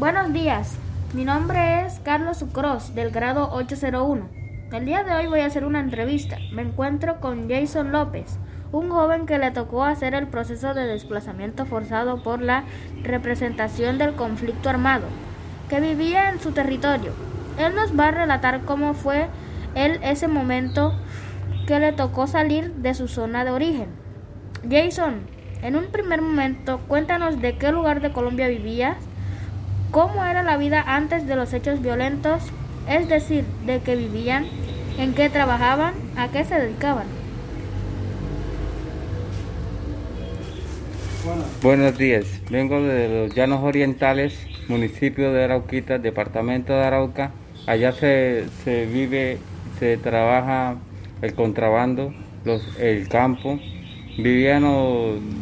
Buenos días, mi nombre es Carlos Sucros del grado 801. El día de hoy voy a hacer una entrevista. Me encuentro con Jason López, un joven que le tocó hacer el proceso de desplazamiento forzado por la representación del conflicto armado, que vivía en su territorio. Él nos va a relatar cómo fue él ese momento que le tocó salir de su zona de origen. Jason, en un primer momento, cuéntanos de qué lugar de Colombia vivías, cómo era la vida antes de los hechos violentos, es decir, de qué vivían, en qué trabajaban, a qué se dedicaban. Buenos días, vengo de los Llanos Orientales, municipio de Arauquita, departamento de Arauca. Allá se, se vive, se trabaja el contrabando, el campo. Vivíamos, vi-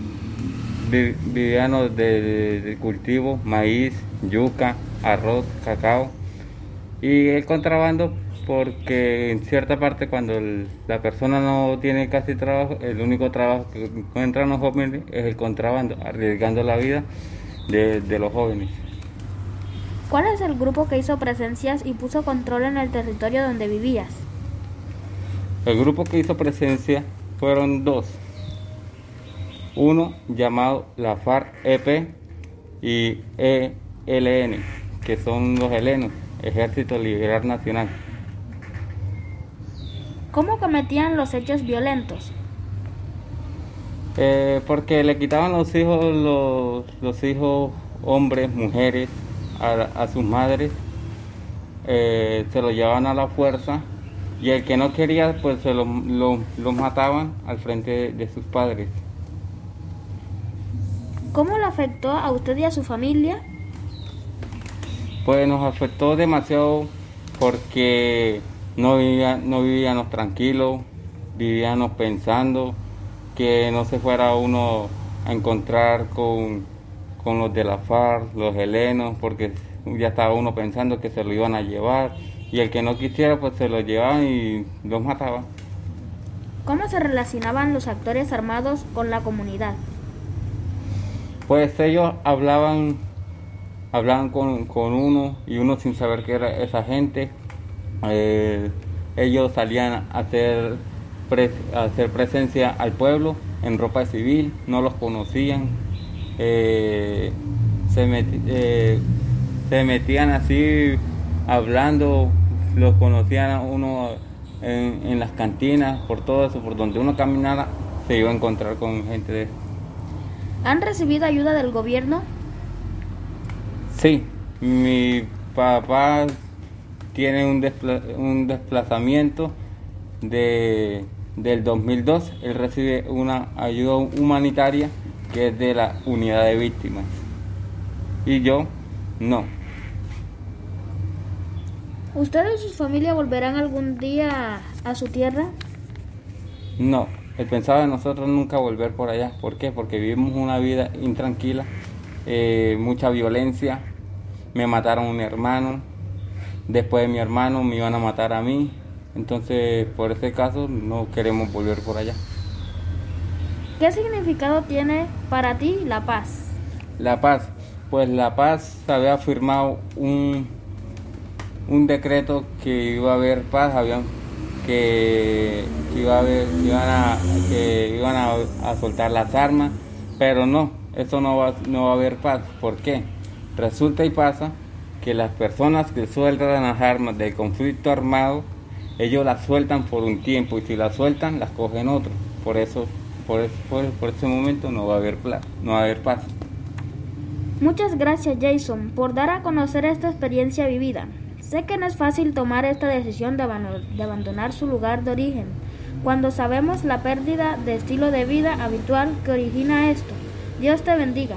vivíamos de, de cultivo, maíz, yuca, arroz, cacao. Y el contrabando porque en cierta parte cuando el- la persona no tiene casi trabajo, el único trabajo que encuentran los jóvenes es el contrabando, arriesgando la vida de, de los jóvenes. ¿Cuál es el grupo que hizo presencias y puso control en el territorio donde vivías? El grupo que hizo presencia fueron dos. Uno llamado la FARC-EP y ELN, que son los helenos, Ejército Liberal Nacional. ¿Cómo cometían los hechos violentos? Eh, porque le quitaban los hijos, los, los hijos hombres, mujeres, a, a sus madres, eh, se los llevaban a la fuerza y el que no quería, pues se los lo- mataban al frente de, de sus padres. ¿Cómo le afectó a usted y a su familia? Pues nos afectó demasiado porque no, vivía, no vivíamos tranquilos, vivíamos pensando que no se fuera uno a encontrar con, con los de la FARC, los helenos, porque ya estaba uno pensando que se lo iban a llevar y el que no quisiera pues se lo llevaban y los mataban. ¿Cómo se relacionaban los actores armados con la comunidad? Pues ellos hablaban, hablaban con, con uno y uno sin saber qué era esa gente. Eh, ellos salían a hacer, pres- a hacer presencia al pueblo en ropa civil, no los conocían. Eh, se, meti- eh, se metían así hablando, los conocían a uno en, en las cantinas, por todo eso, por donde uno caminara, se iba a encontrar con gente de ¿Han recibido ayuda del gobierno? Sí, mi papá tiene un, despla- un desplazamiento de, del 2002. Él recibe una ayuda humanitaria que es de la unidad de víctimas. Y yo no. ¿Usted y su familia volverán algún día a su tierra? No, el pensado de nosotros nunca volver por allá. ¿Por qué? Porque vivimos una vida intranquila, eh, mucha violencia. Me mataron un hermano, después de mi hermano me iban a matar a mí. Entonces, por ese caso, no queremos volver por allá. ¿Qué significado tiene para ti la paz? La paz, pues la paz se había firmado un, un decreto que iba a haber paz, habían que, que iba a haber, que iban a, que iban a, soltar las armas, pero no, eso no va, no va a haber paz. ¿Por qué? Resulta y pasa que las personas que sueltan las armas del conflicto armado, ellos las sueltan por un tiempo y si las sueltan, las cogen otros. Por eso, por, por, por ese momento no va a haber no va a haber paz. Muchas gracias Jason por dar a conocer esta experiencia vivida. Sé que no es fácil tomar esta decisión de, abandonar su lugar de origen, cuando sabemos la pérdida de estilo de vida habitual que origina esto. Dios te bendiga.